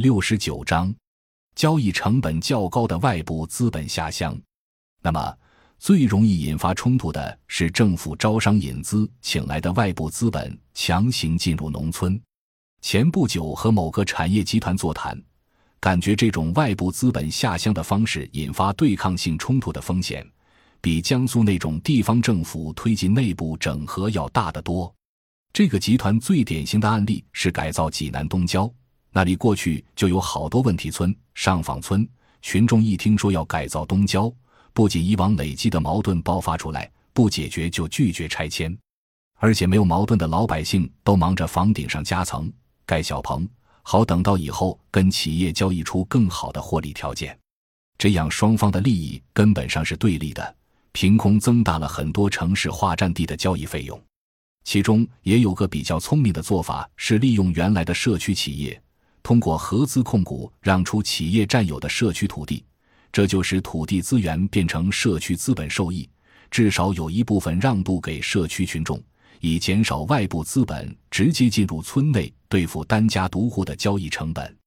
六十九章，交易成本较高的外部资本下乡。那么，最容易引发冲突的是政府招商引资请来的外部资本强行进入农村。前不久和某个产业集团座谈，感觉这种外部资本下乡的方式引发对抗性冲突的风险，比江苏那种地方政府推进内部整合要大得多。这个集团最典型的案例是改造济南东郊，那里过去就有好多问题村、上访村，群众一听说要改造东郊，不仅以往累积的矛盾爆发出来，不解决就拒绝拆迁，而且没有矛盾的老百姓都忙着房顶上加层、盖小棚，好等到以后跟企业交易出更好的获利条件，这样双方的利益根本上是对立的，凭空增大了很多城市化占地的交易费用。其中也有个比较聪明的做法，是利用原来的社区企业，通过合资控股让出企业占有的社区土地，这就使土地资源变成社区资本受益，至少有一部分让渡给社区群众，以减少外部资本直接进入村内对付单家独户的交易成本。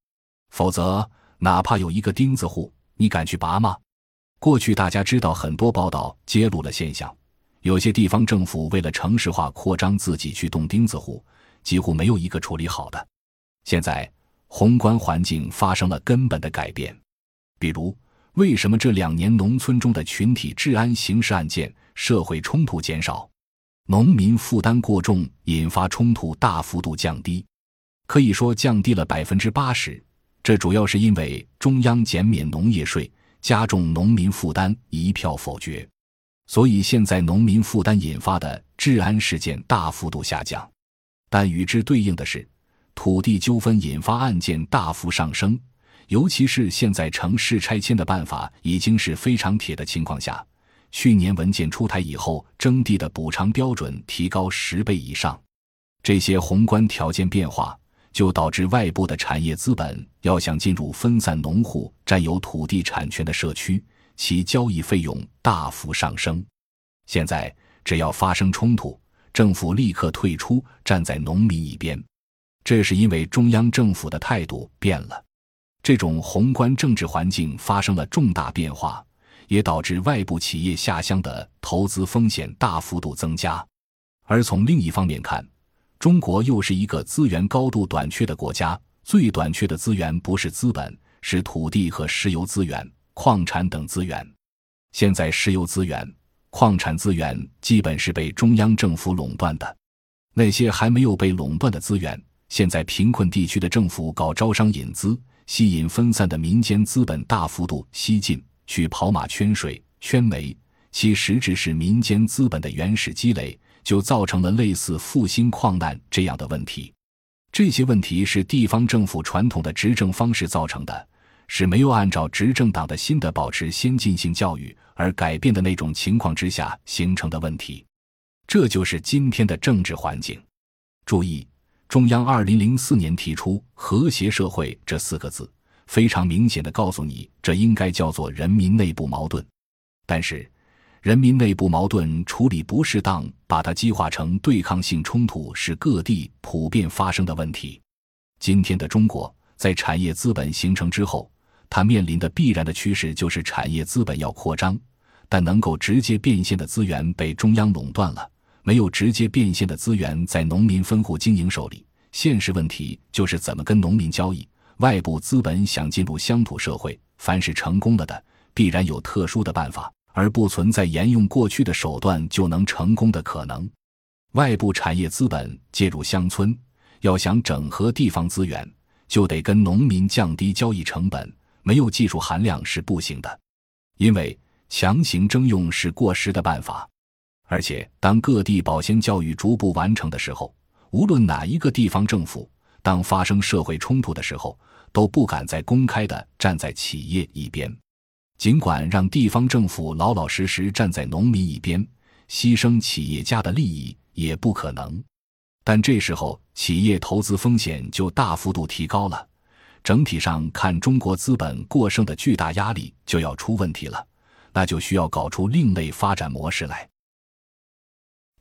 否则，哪怕有一个钉子户，你敢去拔吗？过去大家知道很多报道揭露了现象。有些地方政府为了城市化扩张，自己去动钉子户，几乎没有一个处理好的。现在宏观环境发生了根本的改变，比如为什么这两年农村中的群体治安刑事案件、社会冲突减少，农民负担过重引发冲突大幅度降低，可以说降低了百分之八十。这主要是因为中央减免农业税，加重农民负担，一票否决。所以现在农民负担引发的治安事件大幅度下降，但与之对应的是，土地纠纷引发案件大幅上升。尤其是现在城市拆迁的办法已经是非常铁的情况下，去年文件出台以后，征地的补偿标准提高十倍以上。这些宏观条件变化，就导致外部的产业资本要想进入分散农户占有土地产权的社区。其交易费用大幅上升，现在只要发生冲突，政府立刻退出，站在农民一边。这是因为中央政府的态度变了，这种宏观政治环境发生了重大变化，也导致外部企业下乡的投资风险大幅度增加。而从另一方面看，中国又是一个资源高度短缺的国家，最短缺的资源不是资本，是土地和石油资源。矿产等资源，现在石油资源、矿产资源基本是被中央政府垄断的。那些还没有被垄断的资源，现在贫困地区的政府搞招商引资，吸引分散的民间资本大幅度吸进去，跑马圈水、圈煤，其实质是民间资本的原始积累，就造成了类似复兴矿难这样的问题。这些问题是地方政府传统的执政方式造成的。是没有按照执政党的新的保持先进性教育而改变的那种情况之下形成的问题，这就是今天的政治环境。注意，中央二零零四年提出“和谐社会”这四个字，非常明显的告诉你，这应该叫做人民内部矛盾。但是，人民内部矛盾处理不适当，把它激化成对抗性冲突，是各地普遍发生的问题。今天的中国在产业资本形成之后。它面临的必然的趋势就是产业资本要扩张，但能够直接变现的资源被中央垄断了，没有直接变现的资源在农民分户经营手里。现实问题就是怎么跟农民交易。外部资本想进入乡土社会，凡是成功了的，必然有特殊的办法，而不存在沿用过去的手段就能成功的可能。外部产业资本介入乡村，要想整合地方资源，就得跟农民降低交易成本。没有技术含量是不行的，因为强行征用是过时的办法。而且，当各地保鲜教育逐步完成的时候，无论哪一个地方政府，当发生社会冲突的时候，都不敢再公开的站在企业一边。尽管让地方政府老老实实站在农民一边，牺牲企业家的利益也不可能。但这时候，企业投资风险就大幅度提高了。整体上看，中国资本过剩的巨大压力就要出问题了，那就需要搞出另类发展模式来。